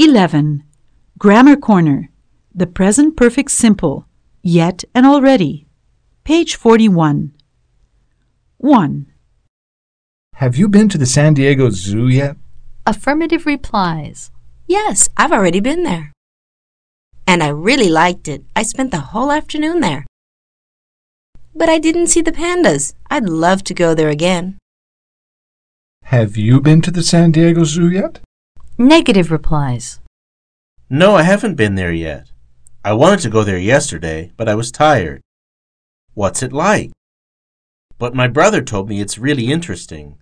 11. Grammar Corner. The present perfect simple. Yet and already. Page 41. 1. Have you been to the San Diego Zoo yet? Affirmative replies. Yes, I've already been there. And I really liked it. I spent the whole afternoon there. But I didn't see the pandas. I'd love to go there again. Have you been to the San Diego Zoo yet? Negative replies. No, I haven't been there yet. I wanted to go there yesterday, but I was tired. What's it like? But my brother told me it's really interesting.